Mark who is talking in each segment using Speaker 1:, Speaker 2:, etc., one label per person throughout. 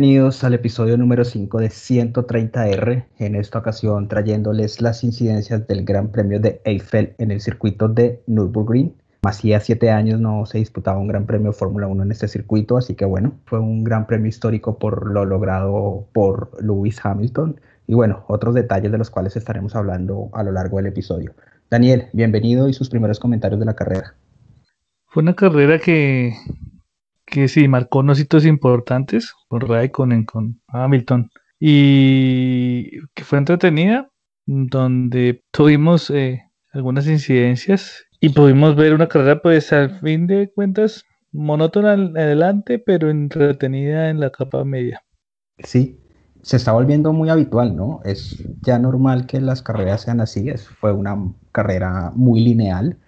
Speaker 1: Bienvenidos al episodio número 5 de 130R, en esta ocasión trayéndoles las incidencias del Gran Premio de Eiffel en el circuito de Nürburgring. Hacía siete años no se disputaba un Gran Premio Fórmula 1 en este circuito, así que bueno, fue un Gran Premio histórico por lo logrado por Lewis Hamilton y bueno, otros detalles de los cuales estaremos hablando a lo largo del episodio. Daniel, bienvenido y sus primeros comentarios de la carrera.
Speaker 2: Fue una carrera que que sí marcó unos hitos importantes con Raikkonen, con Hamilton, y que fue entretenida, donde tuvimos eh, algunas incidencias y pudimos ver una carrera, pues al fin de cuentas, monótona adelante, pero entretenida en la capa media.
Speaker 1: Sí, se está volviendo muy habitual, ¿no? Es ya normal que las carreras sean así, es, fue una carrera muy lineal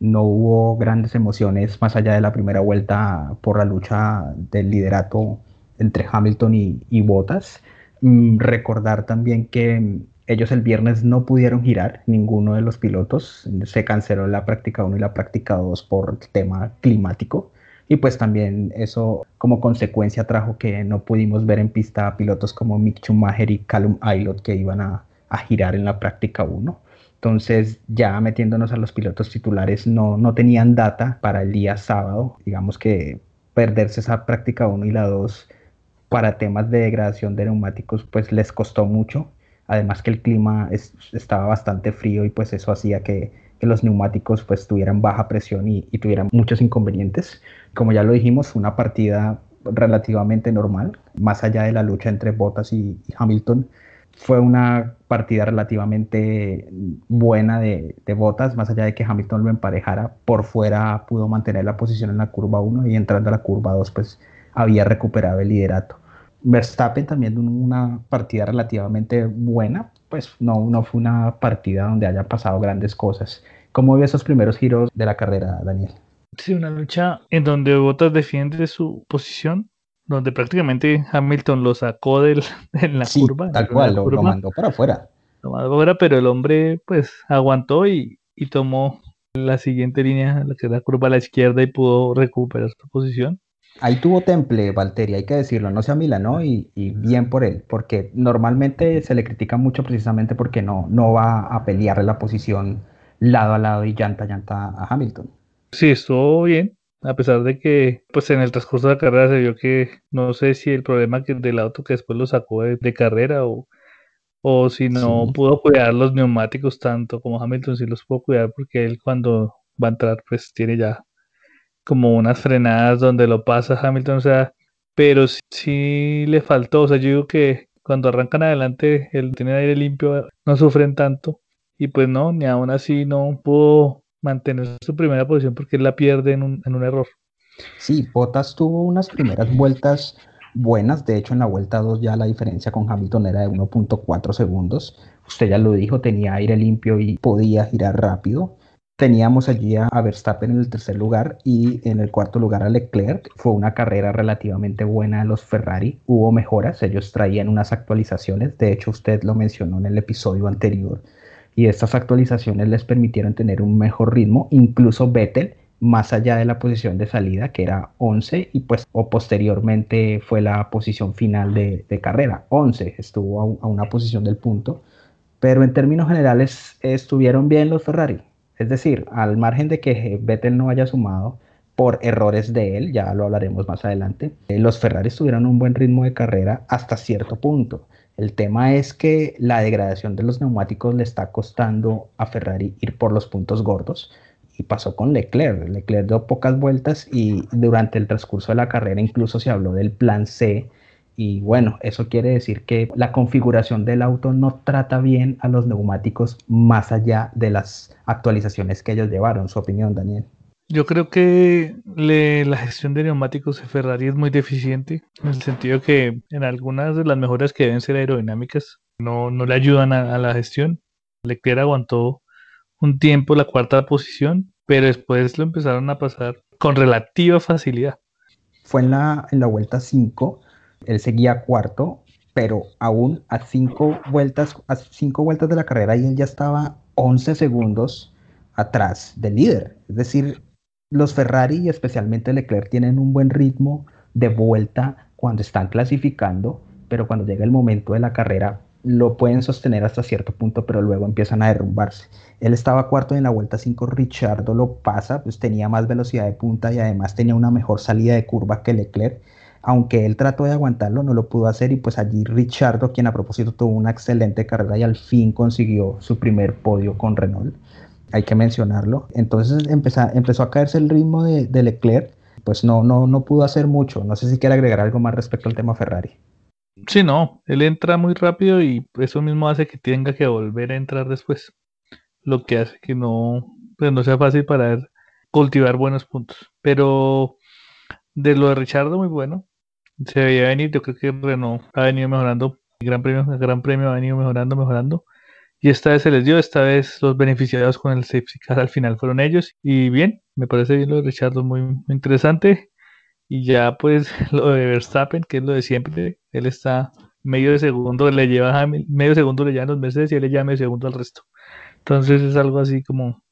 Speaker 1: no hubo grandes emociones más allá de la primera vuelta por la lucha del liderato entre Hamilton y, Bottas. Mm, recordar también que ellos el viernes no pudieron girar, ninguno de los pilotos. Se canceló la práctica 1 y la práctica 2 por tema climático. Y pues también eso como consecuencia trajo que no pudimos ver en pista pilotos como Mick Schumacher y Callum Aylott que iban a, a girar en la práctica 1. Entonces, ya metiéndonos a los pilotos titulares, no, no tenían data para el día sábado. Digamos que perderse esa práctica 1 y la 2 para temas de degradación de neumáticos, pues les costó mucho. Además que el clima estaba bastante frío y pues eso hacía que, que los neumáticos pues tuvieran baja presión y, tuvieran muchos inconvenientes. Como ya lo dijimos, una partida relativamente normal, más allá de la lucha entre Bottas y Hamilton fue una partida relativamente buena de, botas, más allá de que Hamilton lo emparejara, por fuera pudo mantener la posición en la curva 1 y entrando a la curva 2 pues había recuperado el liderato. Verstappen también una partida relativamente buena, pues no, no fue una partida donde haya pasado grandes cosas. ¿Cómo vio esos primeros giros de la carrera, Daniel?
Speaker 2: Sí, una lucha en donde Bottas defiende su posición, donde prácticamente Hamilton lo sacó del, en la curva.
Speaker 1: Tal cual, lo, mandó para afuera.
Speaker 2: Lo mandó para afuera, pero el hombre pues aguantó y, tomó la siguiente línea, la que es la curva a la izquierda y pudo recuperar su posición.
Speaker 1: Ahí tuvo temple, Valtteri, hay que decirlo, no se amilanó y, y bien por él, porque normalmente se le critica mucho precisamente porque no, no va a pelear la posición lado a lado y llanta a llanta a Hamilton.
Speaker 2: Sí, estuvo bien, a pesar de que, pues en el transcurso de la carrera se vio que no sé si el problema que del auto que después lo sacó de, carrera o, o si no pudo cuidar los neumáticos tanto como Hamilton sí los pudo cuidar porque él cuando va a entrar pues tiene ya como unas frenadas donde lo pasa Hamilton, o sea, pero sí, le faltó, o sea, yo digo que cuando arrancan adelante, él tiene aire limpio, no sufren tanto y pues no, ni aún así no pudo mantener su primera posición porque la pierde en un, en un error.
Speaker 1: Sí, Bottas tuvo unas primeras vueltas buenas, de hecho en la vuelta 2 ya la diferencia con Hamilton era de 1.4 segundos, usted ya lo dijo, tenía aire limpio y podía girar rápido. Teníamos allí a Verstappen en el tercer lugar y en el cuarto lugar a Leclerc. Fue una carrera relativamente buena de los Ferrari. Hubo mejoras, ellos traían unas actualizaciones. De hecho, usted lo mencionó en el episodio anterior y estas actualizaciones les permitieron tener un mejor ritmo, incluso Vettel más allá de la posición de salida que era 11 y pues o posteriormente fue la posición final de, carrera 11 estuvo a, una posición del punto. Pero en términos generales estuvieron bien los Ferrari es decir al margen de que Vettel no haya sumado por errores de él ya lo hablaremos más adelante eh, los Ferrari tuvieron un buen ritmo de carrera hasta cierto punto el tema es que la degradación de los neumáticos le está costando a Ferrari ir por los puntos gordos y pasó con Leclerc. Leclerc dio pocas vueltas y durante el transcurso de la carrera incluso se habló del plan C y bueno, eso quiere decir que la configuración del auto no trata bien a los neumáticos más allá de las actualizaciones que ellos llevaron. Su opinión, Daniel.
Speaker 2: Yo creo que la gestión de neumáticos de Ferrari es muy deficiente, en el sentido que en algunas de las mejoras que deben ser aerodinámicas no, no le ayudan a, la gestión. Leclerc aguantó un tiempo la cuarta posición, pero después lo empezaron a pasar con relativa facilidad.
Speaker 1: Fue en la, en la vuelta 5, él seguía cuarto, pero aún a cinco vueltas, a cinco vueltas de la carrera y él ya estaba 11 segundos atrás del líder. Es decir, los Ferrari y especialmente Leclerc tienen un buen ritmo de vuelta cuando están clasificando, pero cuando llega el momento de la carrera lo pueden sostener hasta cierto punto, pero luego empiezan a derrumbarse. Él estaba cuarto en la vuelta 5, Richardo lo pasa, pues tenía más velocidad de punta y además tenía una mejor salida de curva que Leclerc. Aunque él trató de aguantarlo, no lo pudo hacer y pues allí Richardo, quien a propósito tuvo una excelente carrera y al fin consiguió su primer podio con Renault, hay que mencionarlo. Entonces empezó, empezó a caerse el ritmo de, de Leclerc, pues no, no, no pudo hacer mucho. No sé si quiere agregar algo más respecto al tema Ferrari.
Speaker 2: Sí, no, él entra muy rápido y eso mismo hace que tenga que volver a entrar después. Lo que hace que no, pues no sea fácil para él cultivar buenos puntos. Pero de lo de Richardo, muy bueno. Se veía venir, yo creo que Renault ha venido mejorando, Gran Premio, el Gran Premio ha venido mejorando, mejorando. Y esta vez se les dio, esta vez los beneficiados con el safety car al final fueron ellos. Y bien, me parece bien lo de Richardo, muy, muy interesante. Y ya pues lo de Verstappen, que es lo de siempre, él está medio de segundo, le lleva medio segundo le llevan los Mercedes y él le lleva medio segundo al resto. Entonces es algo así como,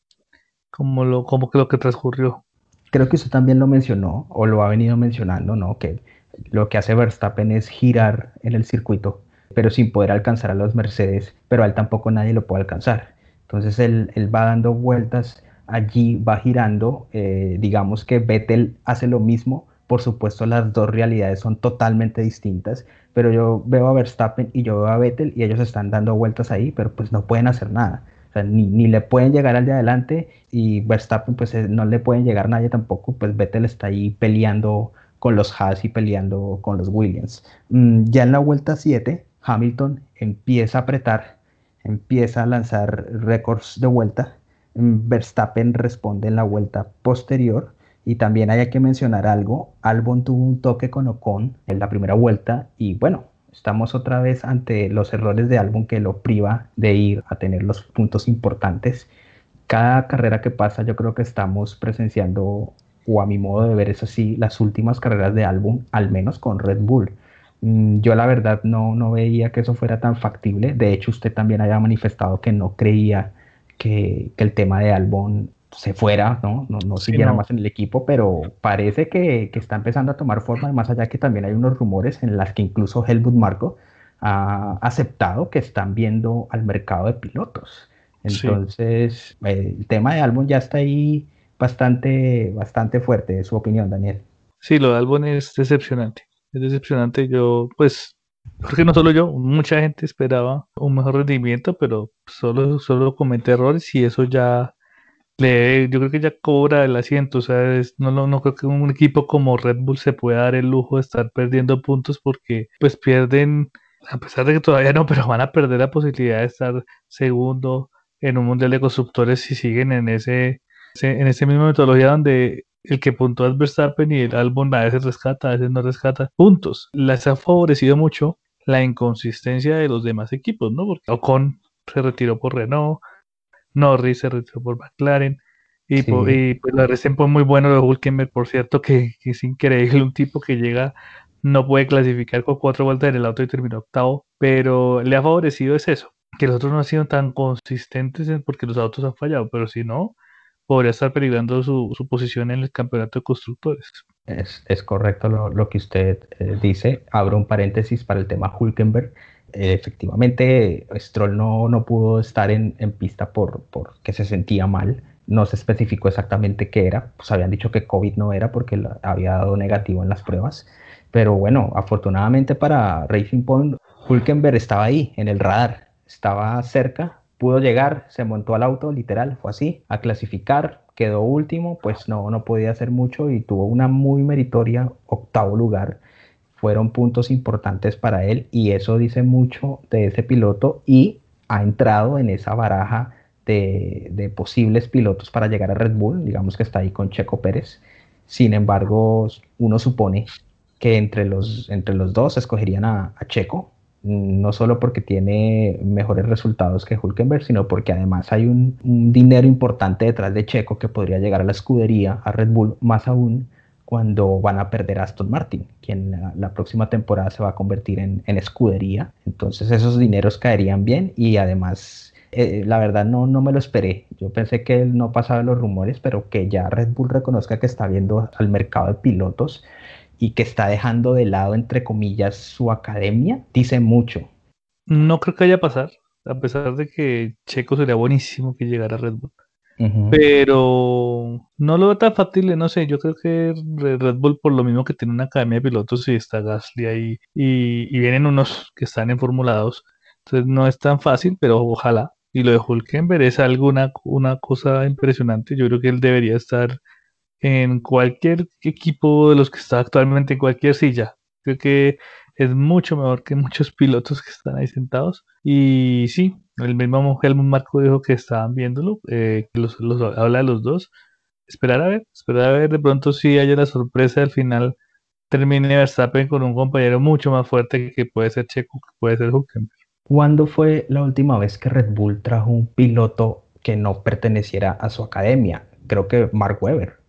Speaker 2: como lo, como que lo que transcurrió.
Speaker 1: Creo que usted también lo mencionó, o lo ha venido mencionando, ¿no? Que lo que hace Verstappen es girar en el circuito, pero sin poder alcanzar a los Mercedes, pero a él tampoco nadie lo puede alcanzar. Entonces él, él va dando vueltas allí, va girando, eh, digamos que Vettel hace lo mismo, por supuesto, las dos realidades son totalmente distintas, pero yo veo a Verstappen y yo veo a Vettel y ellos están dando vueltas ahí, pero pues no pueden hacer nada. O sea, ni, ni, le pueden llegar al de adelante y Verstappen pues eh, no le pueden llegar nadie tampoco, pues Vettel está ahí peleando con los Haas y peleando con los Williams. Mm, ya en la vuelta 7, Hamilton empieza a apretar, empieza a lanzar récords de vuelta. Mm, Verstappen responde en la vuelta posterior y también hay que mencionar algo, Albon tuvo un toque con Ocon en la primera vuelta y bueno, estamos otra vez ante los errores de Albon que lo priva de ir a tener los puntos importantes. Cada carrera que pasa yo creo que estamos presenciando, o a mi modo de ver es así, las últimas carreras de Albon, al menos con Red Bull. Mm, yo la verdad no, no veía que eso fuera tan factible. De hecho, usted también había manifestado que no creía que, que el tema de Albon se fuera, ¿no? No, no siguiera más en el equipo, pero parece que, que, está empezando a tomar forma, y más allá que también hay unos rumores en las que incluso Helmut Marco ha aceptado que están viendo al mercado de pilotos. Entonces, el tema de Albon ya está ahí bastante, bastante fuerte, su opinión, Daniel.
Speaker 2: Sí, lo de Albon es decepcionante. Es decepcionante. Yo, pues, porque no solo yo, mucha gente esperaba un mejor rendimiento, pero solo, solo cometí errores y eso ya yo creo que ya cobra el asiento, o sea, no, no, creo que un equipo como Red Bull se pueda dar el lujo de estar perdiendo puntos porque pues pierden, a pesar de que todavía no, pero van a perder la posibilidad de estar segundo en un mundial de constructores si siguen en ese, en ese misma metodología donde el que puntúa es Verstappen y el Albon a veces rescata, a veces no rescata puntos. Les ha favorecido mucho la inconsistencia de los demás equipos, ¿no? Porque Ocon se retiró por Renault, Norris se retiró por McLaren. Y, pues la recién fue muy bueno de Hulkenberg, por cierto, que, es increíble, un tipo que llega, no puede clasificar con cuatro vueltas en el auto y terminó octavo, pero le ha favorecido es eso, que los otros no han sido tan consistentes porque los autos han fallado, pero si no, podría estar peligrando su, posición en el campeonato de constructores.
Speaker 1: Es, correcto lo, que usted eh, dice. Abro un paréntesis para el tema Hulkenberg efectivamente Stroll no, no pudo estar en, en pista por, porque se sentía mal. No se especificó exactamente qué era. Pues habían dicho que COVID no era porque había dado negativo en las pruebas. Pero bueno, afortunadamente para Racing Point, Hulkenberg estaba ahí, en el radar. Estaba cerca, pudo llegar, se montó al auto, literal, fue así, a clasificar, quedó último, pues no, no podía hacer mucho y tuvo una muy meritoria octavo lugar fueron puntos importantes para él y eso dice mucho de ese piloto y ha entrado en esa baraja de, posibles pilotos para llegar a Red Bull, digamos que está ahí con Checo Pérez. Sin embargo, uno supone que entre los, entre los dos escogerían a, Checo, no solo porque tiene mejores resultados que Hulkenberg, sino porque además hay un, dinero importante detrás de Checo que podría llegar a la escudería, a Red Bull, más aún cuando van a perder a Aston Martin, quien la, próxima temporada se va a convertir en, escudería. Entonces esos dineros caerían bien y además, eh, la verdad no, no me lo esperé. Yo pensé que no pasaba los rumores, pero que ya Red Bull reconozca que está viendo al mercado de pilotos y que está dejando de lado, entre comillas, su academia, dice mucho.
Speaker 2: No creo que haya pasar, a pesar de que Checo sería buenísimo que llegara a Red Bull. Pero no lo veo tan factible, no sé, yo creo que Red Bull por lo mismo que tiene una academia de pilotos y está Gasly ahí y, vienen unos que están en formulados, entonces no es tan fácil, pero ojalá. Y lo de Hulkenberg es alguna una cosa impresionante, yo creo que él debería estar en cualquier equipo de los que está actualmente en cualquier silla. Creo que es mucho mejor que muchos pilotos que están ahí sentados. Y sí, el mismo Helmut Marco dijo que estaban viéndolo, eh, que los, habla de los dos. Esperar a ver, esperar a ver, de pronto si haya la sorpresa al final termine Verstappen con un compañero mucho más fuerte que puede ser Checo, que puede ser Hülkenberg.
Speaker 1: ¿Cuándo fue la última vez que Red Bull trajo un piloto que no perteneciera a su academia? Creo que Mark Webber.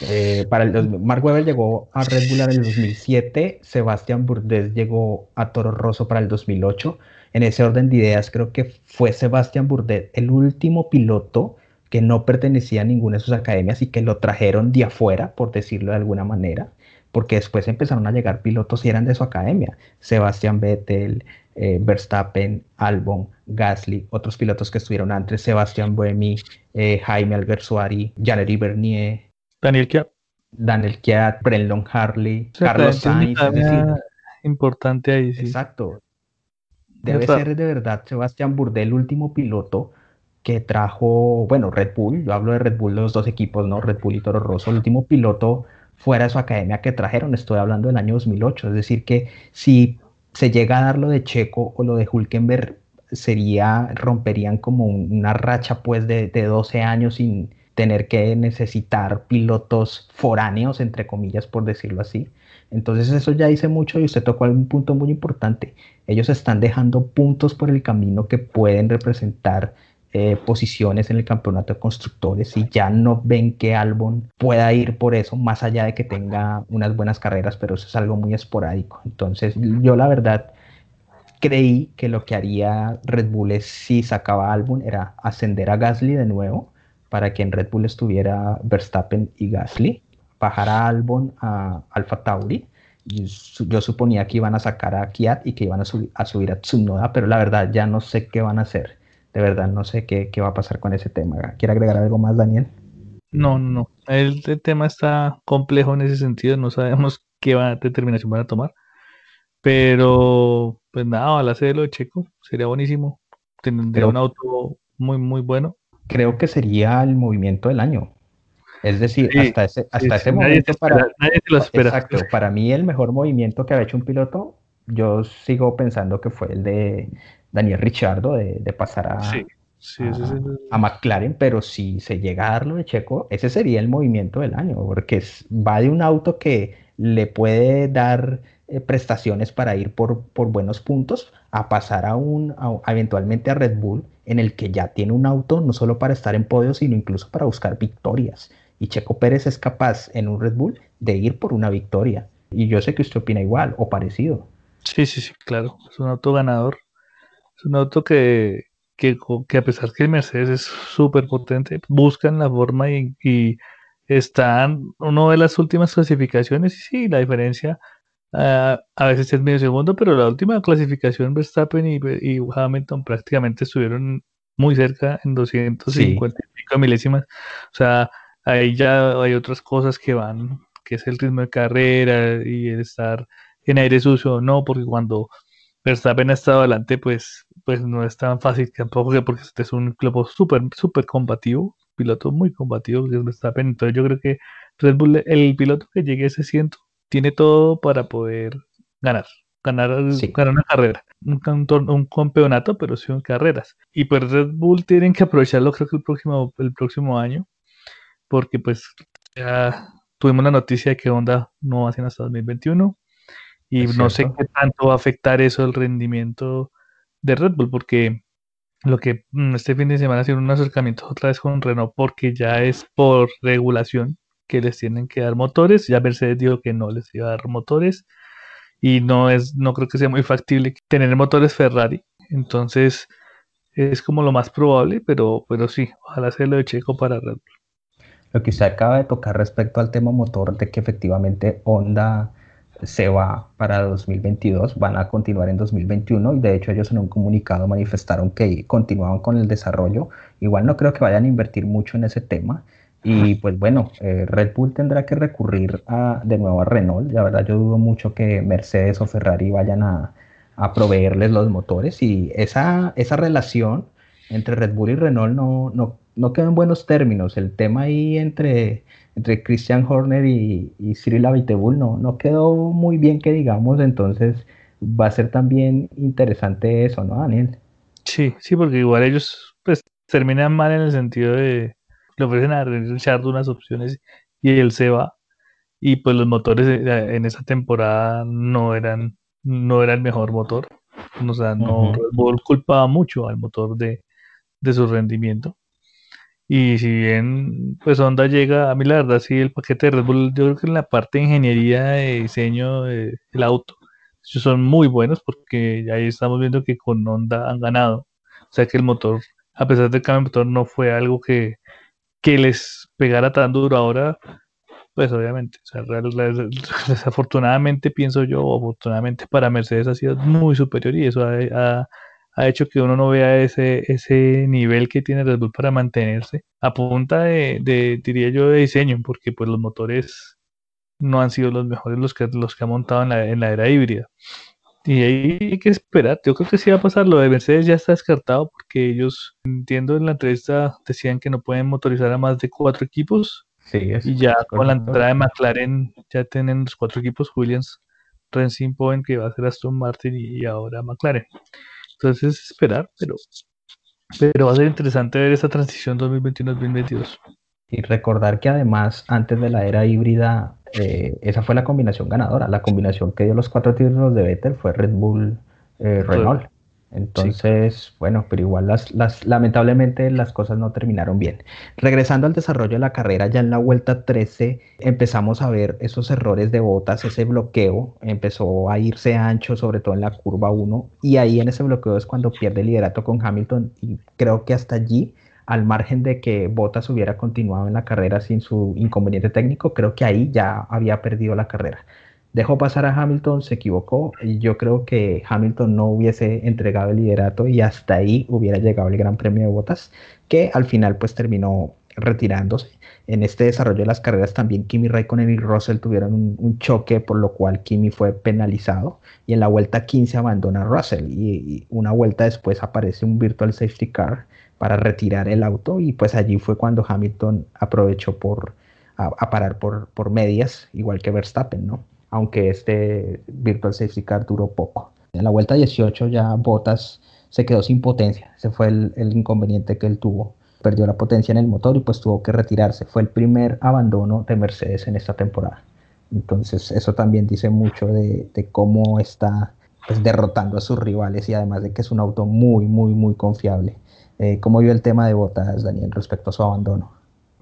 Speaker 1: Eh, para el, Mark Webber llegó a Red Bull en el 2007, Sebastián Bourdais llegó a Toro Rosso para el 2008. En ese orden de ideas, creo que fue Sebastián Bourdais el último piloto que no pertenecía a ninguna de sus academias y que lo trajeron de afuera, por decirlo de alguna manera, porque después empezaron a llegar pilotos y eran de su academia. Sebastián Vettel, eh, Verstappen, Albon, Gasly, otros pilotos que estuvieron antes, Sebastián Buemi, eh, Jaime Alguersuari, Janery Bernier,
Speaker 2: Daniel Kiat.
Speaker 1: Daniel Kiat, Brendon Harley, Carlos Sainz.
Speaker 2: importante ahí, sí.
Speaker 1: Exacto. Debe ser de verdad Sebastián Burdel el último piloto que trajo, bueno, Red Bull, yo hablo de Red Bull, los dos equipos, ¿no? Red Bull y Toro Rosso, el último piloto fuera de su academia que trajeron, estoy hablando del año 2008, es decir, que si se llega a dar lo de Checo o lo de Hulkenberg, sería, romperían como una racha pues de, de 12 años sin, tener que necesitar pilotos foráneos, entre comillas, por decirlo así. Entonces eso ya dice mucho y usted tocó un punto muy importante. Ellos están dejando puntos por el camino que pueden representar eh, posiciones en el campeonato de constructores y ya no ven que Albon pueda ir por eso, más allá de que tenga unas buenas carreras, pero eso es algo muy esporádico. Entonces yo la verdad creí que lo que haría Red Bull si sacaba Albon era ascender a Gasly de nuevo para que en Red Bull estuviera Verstappen y Gasly, bajar a Albon a Alfa Tauri. Yo, suponía que iban a sacar a Kiat y que iban a, a, subir a Tsunoda, pero la verdad ya no sé qué van a hacer. De verdad no sé qué, qué va a pasar con ese tema. ¿Quiere agregar algo más, Daniel?
Speaker 2: No, no, no. El, tema está complejo en ese sentido. No sabemos qué va, determinación van a tomar. Pero, pues nada, al hacerlo de Checo sería buenísimo. Tendría un auto muy, muy bueno
Speaker 1: creo que sería el movimiento del año. Es decir, hasta ese, hasta ese momento para, Exacto, para mí el mejor movimiento que ha hecho un piloto, yo sigo pensando que fue el de Daniel Richardo de, pasar a, a, McLaren, pero si se llega a darlo de Checo, ese sería el movimiento del año, porque va de un auto que le puede dar eh, prestaciones para ir por, por buenos puntos a pasar a un, eventualmente a Red Bull, en el que ya tiene un auto no solo para estar en podio, sino incluso para buscar victorias. Y Checo Pérez es capaz en un Red Bull de ir por una victoria. Y yo sé que usted opina igual o parecido.
Speaker 2: Sí, sí, sí, claro. Es un auto ganador. Es un auto que, que, a pesar que el Mercedes es súper potente, buscan la forma y, y están uno de las últimas clasificaciones. Y sí, la diferencia Ah, a veces es medio segundo, pero la última clasificación Verstappen y, y Hamilton prácticamente estuvieron muy cerca en 255 milésimas. O sea, ahí ya hay otras cosas que van, que es el ritmo de carrera y el estar en aire sucio no, porque cuando Verstappen ha estado adelante, pues, pues no es tan fácil tampoco, porque este es un piloto súper, súper combativo, piloto muy combativo, que es Verstappen. Entonces yo creo que Red Bull, el piloto que llegue a ese ciento tiene todo para poder ganar, ganar, una carrera, un, un, campeonato, pero sí carreras. Y pues Red Bull tienen que aprovecharlo creo que el próximo, el próximo año, porque pues ya tuvimos la noticia de que Honda no va a ser hasta 2021 y no sé qué tanto va a afectar eso el rendimiento de Red Bull, porque lo que mm, este fin de semana ha sido un acercamiento otra vez con Renault porque ya es por regulación que les tienen que dar motores. Ya Mercedes dijo que no les iba a dar motores y no es, no creo que sea muy factible tener motores Ferrari. Entonces es como lo más probable, pero, pero sí, ojalá sea lo de Checo para Red Bull.
Speaker 1: lo que usted acaba de tocar respecto al tema motor, de que efectivamente Honda se va para 2022, van a continuar en 2021 y de hecho ellos en un comunicado manifestaron que continuaban con el desarrollo. Igual no creo que vayan a invertir mucho en ese tema y pues bueno, eh, Red Bull tendrá que recurrir a, de nuevo a Renault. La verdad yo dudo mucho que Mercedes o Ferrari vayan a, proveerles los motores y esa, esa relación entre Red Bull y Renault no, no, no quedó en buenos términos. El tema ahí entre, entre Christian Horner y, y Cyril Abiteboul no, no quedó muy bien que digamos, entonces va a ser también interesante eso, ¿no, Daniel?
Speaker 2: Sí, sí, porque igual ellos pues terminan mal en el sentido de le ofrecen a Richard unas opciones y él se va y pues los motores en esa temporada no eran no era el mejor motor. O sea, no Red Bull culpaba mucho al motor de, de su rendimiento. Y si bien pues Honda llega, a mí la verdad sí el paquete de Red Bull, yo creo que en la parte de ingeniería de diseño del auto, ellos son muy buenos porque ahí estamos viendo que con Honda han ganado. O sea que el motor, a pesar del cambio de motor, no fue algo que, que les pegara tan duro. Ahora pues obviamente, o sea, desafortunadamente pienso yo, afortunadamente para Mercedes ha sido muy superior y eso ha, hecho que uno no vea ese, ese nivel que tiene Red Bull para mantenerse a punta de, diría yo, de diseño, porque pues los motores no han sido los mejores los que, los que ha montado en la, en la era híbrida. Y ahí hay que esperar. Yo creo que sí va a pasar. Lo de Mercedes ya está descartado porque ellos, entiendo en la entrevista, decían que no pueden motorizar a más de cuatro equipos y ya con la entrada de McLaren ya tienen los cuatro equipos Williams, Racing Point que va a ser Aston Martin y, ahora McLaren. Entonces esperar, pero, pero va a ser interesante ver esa transición 2021-2022.
Speaker 1: Y recordar que además antes de la era híbrida, eh, esa fue la combinación ganadora. La combinación que dio los cuatro títulos de Vettel fue Red Bull eh, Renault. Entonces, bueno, pero igual las, las, lamentablemente las cosas no terminaron bien. Regresando al desarrollo de la carrera, ya en la vuelta 13 empezamos a ver esos errores de botas, ese bloqueo empezó a irse ancho, sobre todo en la curva 1, y ahí en ese bloqueo es cuando pierde el liderato con Hamilton, y creo que hasta allí, al margen de que Bottas hubiera continuado en la carrera sin su inconveniente técnico, creo que ahí ya había perdido la carrera dejó pasar a Hamilton, se equivocó y yo creo que Hamilton no hubiese entregado el liderato y hasta ahí hubiera llegado el Gran Premio de Botas, que al final pues terminó retirándose. En este desarrollo de las carreras también Kimi Raikkonen y Russell tuvieron un, choque por lo cual Kimi fue penalizado y en la vuelta 15 abandona Russell y, una vuelta después aparece un virtual safety car para retirar el auto y pues allí fue cuando Hamilton aprovechó por a, parar por, por medias igual que Verstappen, ¿no? aunque este Virtual Safety Car duró poco. En la vuelta 18 ya Bottas se quedó sin potencia, ese fue el, inconveniente que él tuvo. Perdió la potencia en el motor y pues tuvo que retirarse. Fue el primer abandono de Mercedes en esta temporada. Entonces eso también dice mucho de, cómo está pues, derrotando a sus rivales y además de que es un auto muy, muy, muy confiable. Eh, ¿Cómo vio el tema de Bottas, Daniel, respecto a su abandono?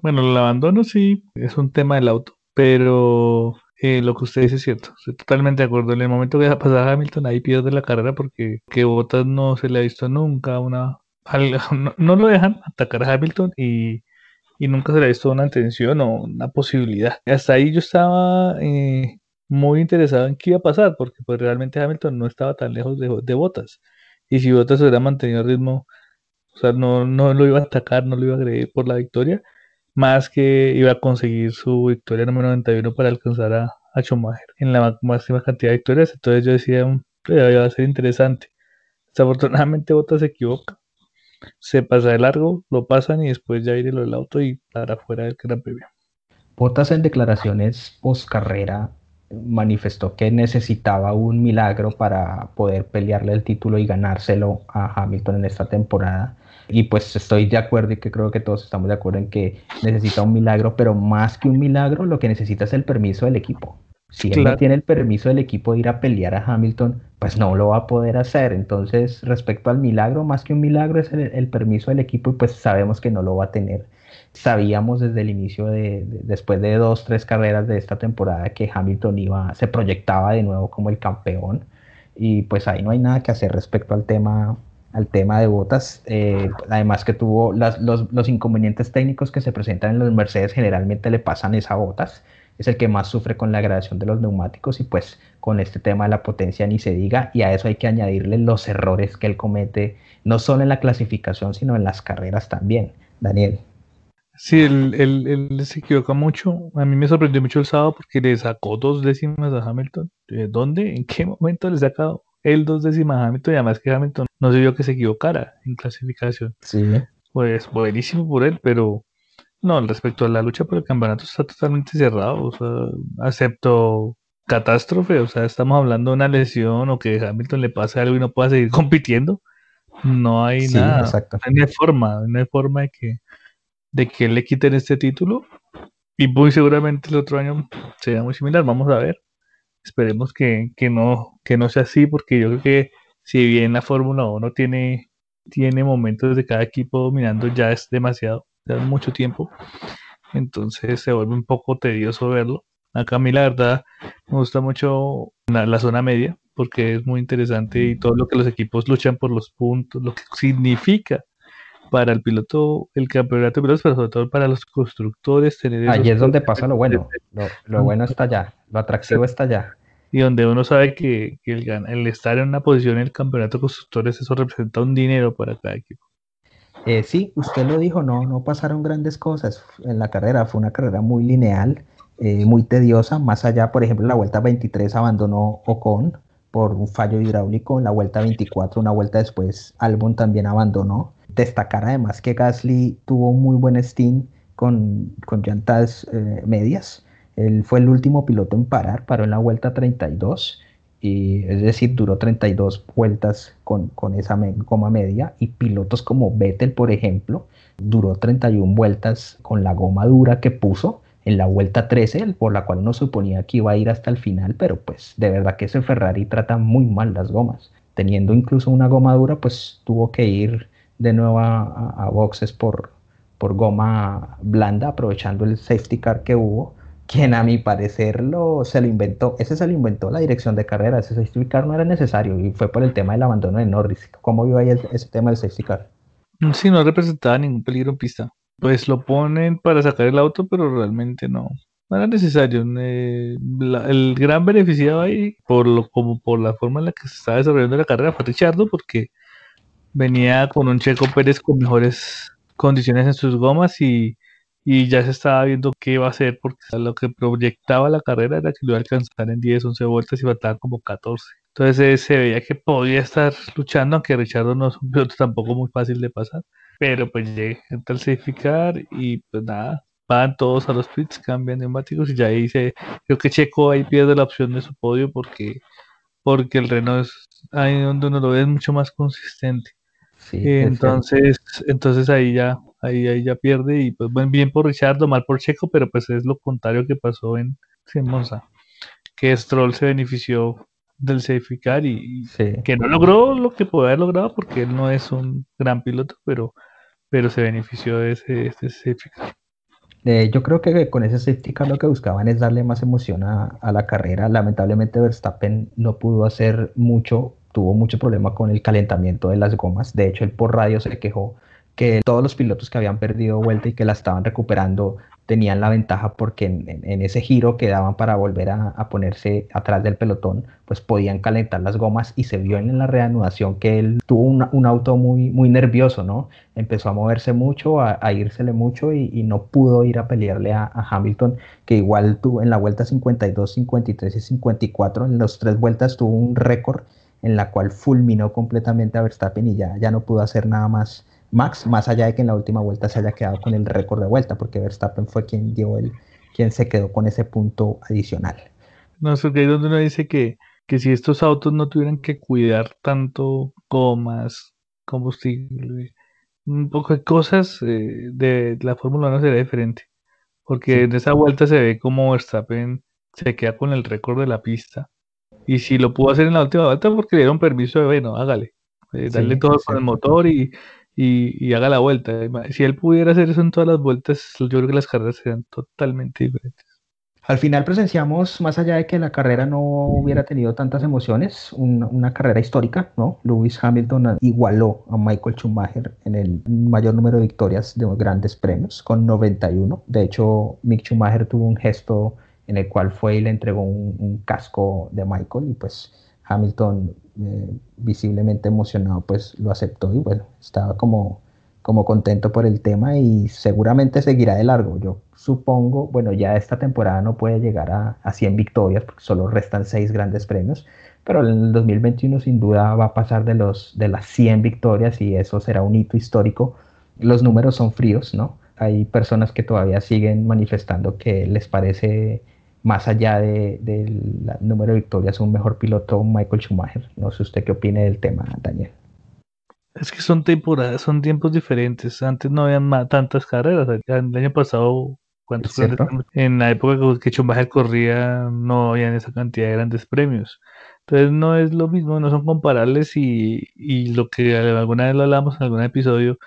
Speaker 2: Bueno, el abandono sí es un tema del auto, pero eh, lo que usted dice es cierto. Estoy totalmente de acuerdo. En el momento que pasar a Hamilton, ahí pierde la carrera porque que Bottas no se le ha visto nunca una. No, lo dejan atacar a Hamilton y, nunca se le ha visto una intención o una posibilidad. Hasta ahí yo estaba eh, muy interesado en qué iba a pasar porque pues realmente Hamilton no estaba tan lejos de, de Bottas. Y si Bottas hubiera mantenido el ritmo, o sea, no, no lo iba a atacar, no lo iba a agredir por la victoria más que iba a conseguir su victoria número 91 para alcanzar a, a Schumacher en la máxima cantidad de victorias. Entonces yo decía, mm, iba a ser interesante. Desafortunadamente Bottas se equivoca, se pasa de largo, lo pasan y después ya iré lo del auto y para afuera del Gran Premio.
Speaker 1: Bottas en declaraciones post carrera manifestó que necesitaba un milagro para poder pelearle el título y ganárselo a Hamilton en esta temporada y pues estoy de acuerdo y que creo que todos estamos de acuerdo en que necesita un milagro, pero más que un milagro, lo que necesita es el permiso del equipo. Si él no tiene el permiso del equipo de ir a pelear a Hamilton, pues no lo va a poder hacer. Entonces, respecto al milagro, más que un milagro es el, permiso del equipo y pues sabemos que no lo va a tener. Sabíamos desde el inicio de, después de dos, tres carreras de esta temporada que Hamilton iba, se proyectaba de nuevo como el campeón y pues ahí no hay nada que hacer respecto al tema al tema de botas. Eh, además que tuvo los, los, inconvenientes técnicos que se presentan en los Mercedes generalmente le pasan esas botas. Es el que más sufre con la gradación de los neumáticos y pues con este tema de la potencia ni se diga. Y a eso hay que añadirle los errores que él comete, no solo en la clasificación, sino en las carreras también. Daniel.
Speaker 2: Sí, él, él, se equivoca mucho. A mí me sorprendió mucho el sábado porque le sacó dos décimas a Hamilton. ¿Dónde? ¿En qué momento le sacado el dos décimas a Hamilton? Y además que Hamilton no se vio que se equivocara en clasificación.
Speaker 1: Sí.
Speaker 2: Pues buenísimo por él, pero no, respecto a la lucha por el campeonato está totalmente cerrado. O sea, acepto catástrofe. O sea, estamos hablando de una lesión o que Hamilton le pase algo y no pueda seguir compitiendo. No hay nada. Exacto. No hay forma, no hay forma de que de que le quiten este título y muy seguramente el otro año sea muy similar. Vamos a ver. Esperemos que, no, que no sea así porque yo creo que si bien la Fórmula 1 tiene, tiene momentos de cada equipo dominando, ya es demasiado, ya es mucho tiempo. Entonces se vuelve un poco tedioso verlo. Acá a mí la verdad me gusta mucho la, la zona media porque es muy interesante y todo lo que los equipos luchan por los puntos, lo que significa para el piloto, el campeonato de pilotos, pero sobre todo para los constructores.
Speaker 1: Tener Allí es donde pasa lo bueno. Lo, bueno está allá, lo atractivo está allá.
Speaker 2: Y donde uno sabe que, el, el, estar en una posición en el campeonato de constructores, eso representa un dinero para cada equipo.
Speaker 1: Eh, sí, usted lo dijo, no, no pasaron grandes cosas en la carrera, fue una carrera muy lineal, eh, muy tediosa, más allá, por ejemplo, la vuelta 23 abandonó Ocon por un fallo hidráulico, en la vuelta 24, una vuelta después, Albon también abandonó, Destacar además que Gasly tuvo muy buen steam con, con llantas eh, medias. Él fue el último piloto en parar, paró en la vuelta 32, y, es decir, duró 32 vueltas con, con esa goma media. Y pilotos como Vettel, por ejemplo, duró 31 vueltas con la goma dura que puso en la vuelta 13, por la cual uno suponía que iba a ir hasta el final, pero pues de verdad que ese Ferrari trata muy mal las gomas. Teniendo incluso una goma dura, pues tuvo que ir de nuevo a, boxes por, por goma blanda, aprovechando el safety car que hubo, quien a mi parecer lo, se lo inventó, ese se lo inventó la dirección de carrera, ese safety car no era necesario y fue por el tema del abandono de Norris. ¿Cómo vio ahí ese tema del safety car?
Speaker 2: Sí, no representaba ningún peligro en pista. Pues lo ponen para sacar el auto, pero realmente no, no era necesario. Eh, el gran beneficiado ahí, por lo, como por la forma en la que se estaba desarrollando la carrera, fue Richardo, porque venía con un Checo Pérez con mejores condiciones en sus gomas y, ya se estaba viendo qué iba a hacer porque lo que proyectaba la carrera era que lo iba a alcanzar en 10, 11 vueltas y a estar como 14. Entonces eh, se veía que podía estar luchando, aunque Richardo no es un piloto tampoco muy fácil de pasar. Pero pues llega al certificar y pues nada, van todos a los pits, cambian neumáticos y ya ahí se, creo que Checo ahí pierde la opción de su podio porque, porque el Renault es ahí donde uno lo ve mucho más consistente entonces, entonces ahí ya, ahí, ahí ya pierde y pues buen bien por Richardo, mal por Checo, pero pues es lo contrario que pasó en, Monza, que Stroll se benefició del safety y, que no logró lo que puede haber logrado porque él no es un gran piloto, pero, pero se benefició de ese, este safety
Speaker 1: eh, yo creo que con ese safety car lo que buscaban es darle más emoción a, a la carrera. Lamentablemente Verstappen no pudo hacer mucho tuvo mucho problema con el calentamiento de las gomas. De hecho, él por radio se quejó que todos los pilotos que habían perdido vuelta y que la estaban recuperando tenían la ventaja porque en, ese giro que daban para volver a, ponerse atrás del pelotón, pues podían calentar las gomas y se vio en la reanudación que él tuvo un auto muy, muy nervioso, ¿no? Empezó a moverse mucho, a, a írsele mucho y, no pudo ir a pelearle a, Hamilton, que igual tuvo en la vuelta 52, 53 y 54, en las tres vueltas tuvo un récord en la cual fulminó completamente a Verstappen y ya, ya no pudo hacer nada más Max, más allá de que en la última vuelta se haya quedado con el récord de vuelta, porque Verstappen fue quien dio el, quien se quedó con ese punto adicional.
Speaker 2: No, es ahí donde uno dice que, que si estos autos no tuvieran que cuidar tanto gomas, combustible, un poco de cosas, eh, de la Fórmula 1 sería diferente. Porque en esa vuelta se ve como Verstappen se queda con el récord de la pista y si lo pudo hacer en la última vuelta, porque le dieron permiso de, bueno, hágale, eh, darle todo con el motor y, y, haga la vuelta. Si él pudiera hacer eso en todas las vueltas, yo creo que las carreras serían totalmente diferentes.
Speaker 1: Al final presenciamos, más allá de que la carrera no hubiera tenido tantas emociones, una carrera histórica, ¿no? Lewis Hamilton igualó a Michael Schumacher en el mayor número de victorias de grandes premios, con 91. De hecho, Mick Schumacher tuvo un gesto en el cual fue y le entregó un, casco de Michael y pues Hamilton, eh, visiblemente emocionado, pues lo aceptó y bueno, estaba como como contento por el tema y seguramente seguirá de largo. Yo supongo, bueno, ya esta temporada no puede llegar a, a 100 victorias porque solo restan 6 grandes premios, pero en el 2021 sin duda va a pasar de, los, de las 100 victorias y eso será un hito histórico. Los números son fríos, ¿no? Hay personas que todavía siguen manifestando que les parece más allá del de, número de victorias un mejor piloto Michael Schumacher. No sé usted qué opine del tema, Daniel.
Speaker 2: Es que son temporadas, son tiempos diferentes. Antes no habían tantas carreras. El año pasado, ¿cuántos En la época que Schumacher corría, no habían esa cantidad de grandes premios. Entonces no es lo mismo, no son comparables y, y lo que alguna vez lo hablamos en algún episodio,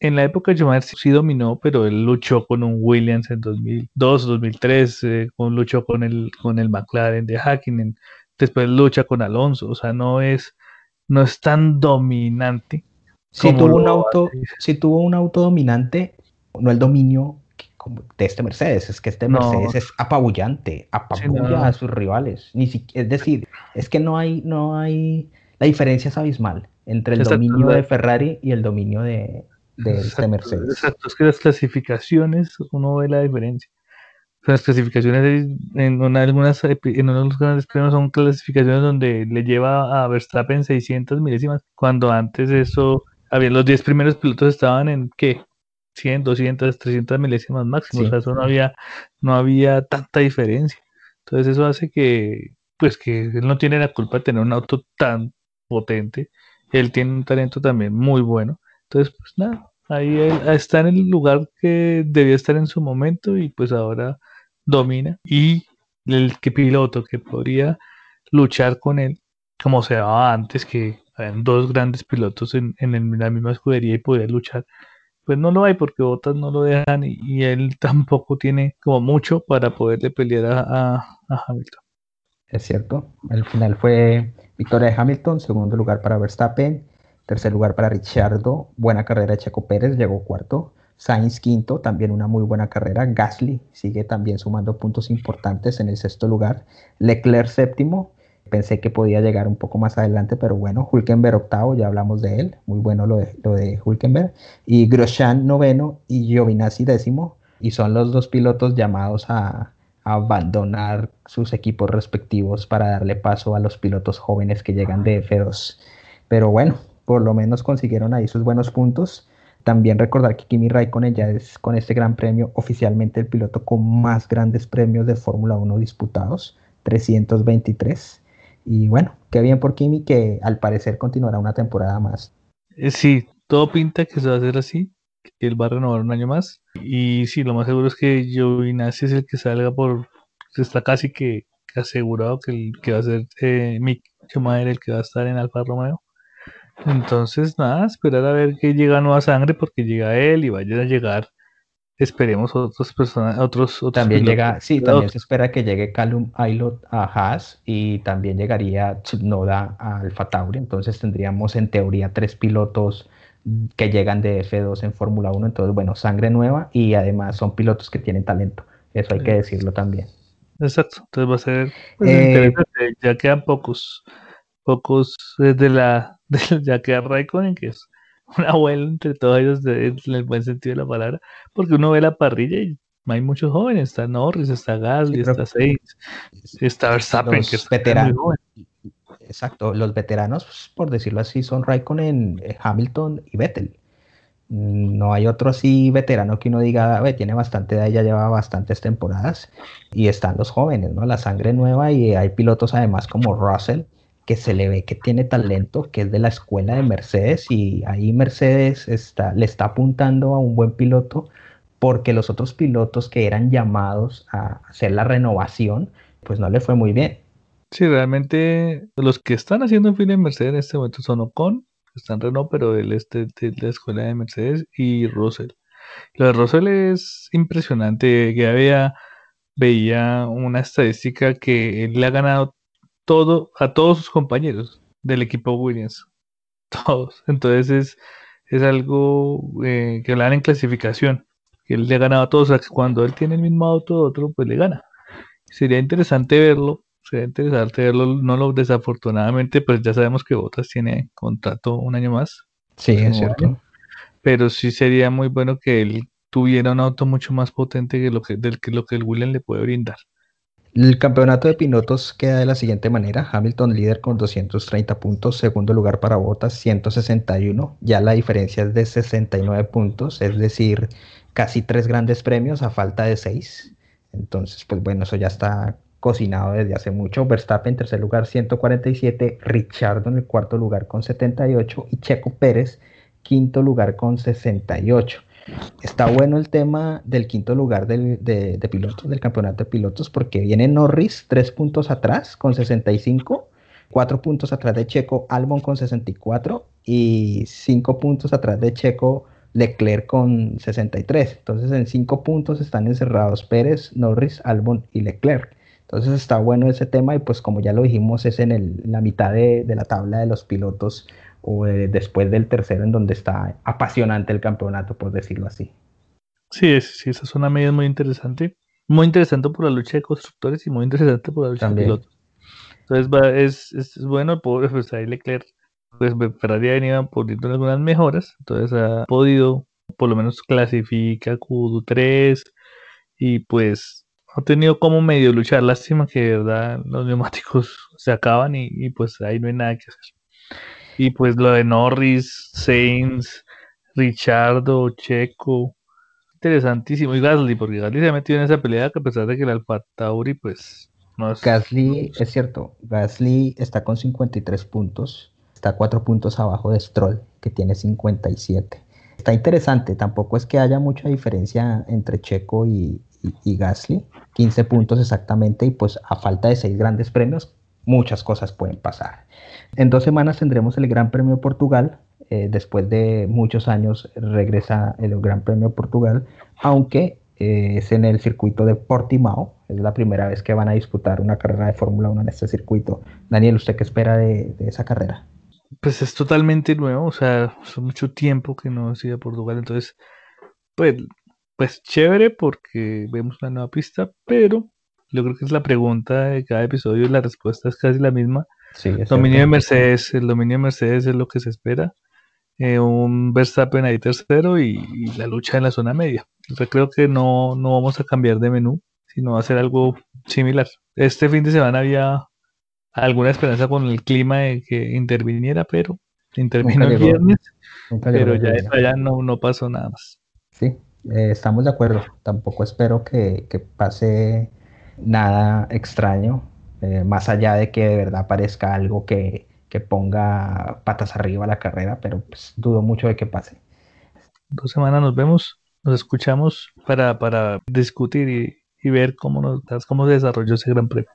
Speaker 2: en la época de Schumacher sí dominó, pero él luchó con un Williams en 2002, 2003, eh, luchó con el, con el McLaren de Hackingen, después lucha con Alonso, o sea, no es, no es tan dominante
Speaker 1: si tuvo, un auto, si tuvo un auto dominante, no el dominio de este Mercedes, es que este Mercedes es apabullante, apabulla a sus rivales. Ni es decir, es que no hay, no hay, la diferencia es abismal entre el dominio de Ferrari y el dominio de, este Mercedes.
Speaker 2: Exacto, es que las clasificaciones, uno ve la diferencia. Las clasificaciones en, una, algunas, en uno de los grandes premios son clasificaciones donde le lleva a Verstappen 600 milésimas, cuando antes eso había, los 10 primeros pilotos estaban en, ¿qué? 100, 200, 300 milésimas máximo. O sea, eso no había, no había tanta diferencia. Entonces eso hace que, pues que él no tiene la culpa de tener un auto tan potente. Él tiene un talento también muy bueno. Entonces, pues nada, ahí está en el lugar que debía estar en su momento y pues ahora domina. Y el que piloto que podría luchar con él, como se daba antes, que dos grandes pilotos en, la misma escudería y poder luchar. Pues no lo hay porque Bottas no lo dejan y, él tampoco tiene como mucho para poderle pelear a, Hamilton.
Speaker 1: Es cierto, al final fue victoria de Hamilton, segundo lugar para Verstappen, tercer lugar para Ricciardo, buena carrera de Checo Pérez, llegó cuarto, Sainz quinto, también una muy buena carrera, Gasly sigue también sumando puntos importantes en el sexto lugar, Leclerc séptimo, Pensé que podía llegar un poco más adelante, pero bueno, Hulkenberg octavo, ya hablamos de él, muy bueno lo de, lo de Hulkenberg. Y Grosjean noveno y Giovinazzi décimo, y son los dos pilotos llamados a, abandonar sus equipos respectivos para darle paso a los pilotos jóvenes que llegan de F2. Pero bueno, por lo menos consiguieron ahí sus buenos puntos. También recordar que Kimi Raikkonen ya es con este gran premio oficialmente el piloto con más grandes premios de Fórmula 1 disputados, 323. Y bueno, qué bien por Kimi que al parecer continuará una temporada más.
Speaker 2: Eh, sí, todo pinta que se va a hacer así, que él va a renovar un año más. Y sí, lo más seguro es que Giovinazzi es el que salga por. Está casi que, asegurado que, el, que va a ser eh, Mick el que va a estar en Alfa Romeo. Entonces, nada, esperar a ver que llega nueva sangre porque llega él y vaya a llegar esperemos otras personas, otros, otros
Speaker 1: También llega, sí, también se espera que llegue Callum Aylot a Haas y también llegaría Tsunoda a Alfa Tauri, entonces tendríamos en teoría tres pilotos que llegan de F2 en Fórmula 1, entonces bueno, sangre nueva y además son pilotos que tienen talento, eso hay que decirlo también.
Speaker 2: Exacto, entonces va a ser pues, eh, interesante, ya quedan pocos, pocos desde la, ya queda Raikkonen que es un abuelo entre todos ellos en el buen sentido de la palabra, porque uno ve la parrilla y hay muchos jóvenes, está Norris, está Gasly, está Sainz, está Verstappen, que es veteranos.
Speaker 1: Exacto, los veteranos, pues, por decirlo así, son Raikkonen, eh, Hamilton y Vettel. Mm, no hay otro así veterano que uno diga, tiene bastante edad, ya lleva bastantes temporadas. Y están los jóvenes, ¿no? La sangre nueva y hay pilotos además como Russell, que se le ve que tiene talento, que es de la escuela de Mercedes y ahí Mercedes está, le está apuntando a un buen piloto porque los otros pilotos que eran llamados a hacer la renovación, pues no le fue muy bien.
Speaker 2: Sí, realmente los que están haciendo fin en Mercedes en este momento son Ocon, que está en Renault, pero él es de, la escuela de Mercedes, y Russell. Lo de Russell es impresionante, que había veía una estadística que él ha ganado todo a todos sus compañeros del equipo Williams. Todos. Entonces es, algo eh, que hablan en clasificación. Que él le ha ganado a todos. O sea, que cuando él tiene el mismo auto otro, pues le gana. Sería interesante verlo. Sería interesante verlo. No lo desafortunadamente, pues ya sabemos que Bottas tiene contrato un año más.
Speaker 1: Sí, es cierto.
Speaker 2: Pero sí sería muy bueno que él tuviera un auto mucho más potente que lo que, del, que lo que el Williams le puede brindar.
Speaker 1: El campeonato de pilotos queda de la siguiente manera. Hamilton líder con 230 puntos, segundo lugar para Bottas 161, ya la diferencia es de 69 puntos, es decir, casi tres grandes premios a falta de seis. Entonces, pues bueno, eso ya está cocinado desde hace mucho. Verstappen en tercer lugar 147, Richardo en el cuarto lugar con 78 y Checo Pérez quinto lugar con 68. Está bueno el tema del quinto lugar de, pilotos, del campeonato de pilotos, porque viene Norris tres puntos atrás con 65, cuatro puntos atrás de Checo Albon con 64 y cinco puntos atrás de Checo Leclerc con 63. Entonces en cinco puntos están encerrados Pérez, Norris, Albon y Leclerc. Entonces está bueno ese tema y pues como ya lo dijimos es en la mitad de la tabla de los pilotos o después del tercero en donde está apasionante el campeonato, por decirlo así.
Speaker 2: Sí, sí, esa es una medida muy interesante. Muy interesante por la lucha de constructores y muy interesante por la lucha de pilotos. Entonces es, bueno, pues ahí Leclerc, pues Ferrari ha venido poniendo algunas mejoras, entonces ha podido, por lo menos clasifica Q3 y pues ha tenido como medio luchar. Lástima que de verdad los neumáticos se acaban y, y pues ahí no hay nada que hacer. Y pues lo de Norris, Sainz, Richardo, Checo, interesantísimo. Y Gasly, porque Gasly se ha metido en esa pelea que a pesar de que el Alfa Tauri, pues
Speaker 1: no es. Gasly, es cierto, Gasly está con 53 puntos, está cuatro puntos abajo de Stroll, que tiene 57. Está interesante, tampoco es que haya mucha diferencia entre Checo y, y Gasly, 15 puntos exactamente, y pues a falta de seis grandes premios, muchas cosas pueden pasar. En dos semanas tendremos el Gran Premio Portugal. Eh, después de muchos años regresa el Gran Premio Portugal, aunque eh, es en el circuito de Portimao. Es la primera vez que van a disputar una carrera de Fórmula 1 en este circuito. Daniel, ¿usted qué espera de, esa carrera?
Speaker 2: Pues es totalmente nuevo, o sea, hace mucho tiempo que no he ido Portugal, entonces, pues, pues chévere porque vemos una nueva pista, pero yo creo que es la pregunta de cada episodio y la respuesta es casi la misma. el dominio de Mercedes, el dominio de Mercedes es lo que se espera. Eh, un Verstappen ahí tercero y, la lucha en la zona media. Yo creo que no, no vamos a cambiar de menú, sino a hacer algo similar. Este fin de semana había alguna esperanza con el clima de que interviniera, pero intervino el viernes, pero ya, ya no, no pasó nada más.
Speaker 1: Sí, eh, estamos de acuerdo. Tampoco espero que, que pase nada extraño, eh, más allá de que de verdad parezca algo que, ponga patas arriba la carrera, pero pues, dudo mucho de que pase.
Speaker 2: Dos semanas nos vemos, nos escuchamos para, discutir y, ver cómo, nos, cómo se desarrolló ese gran premio.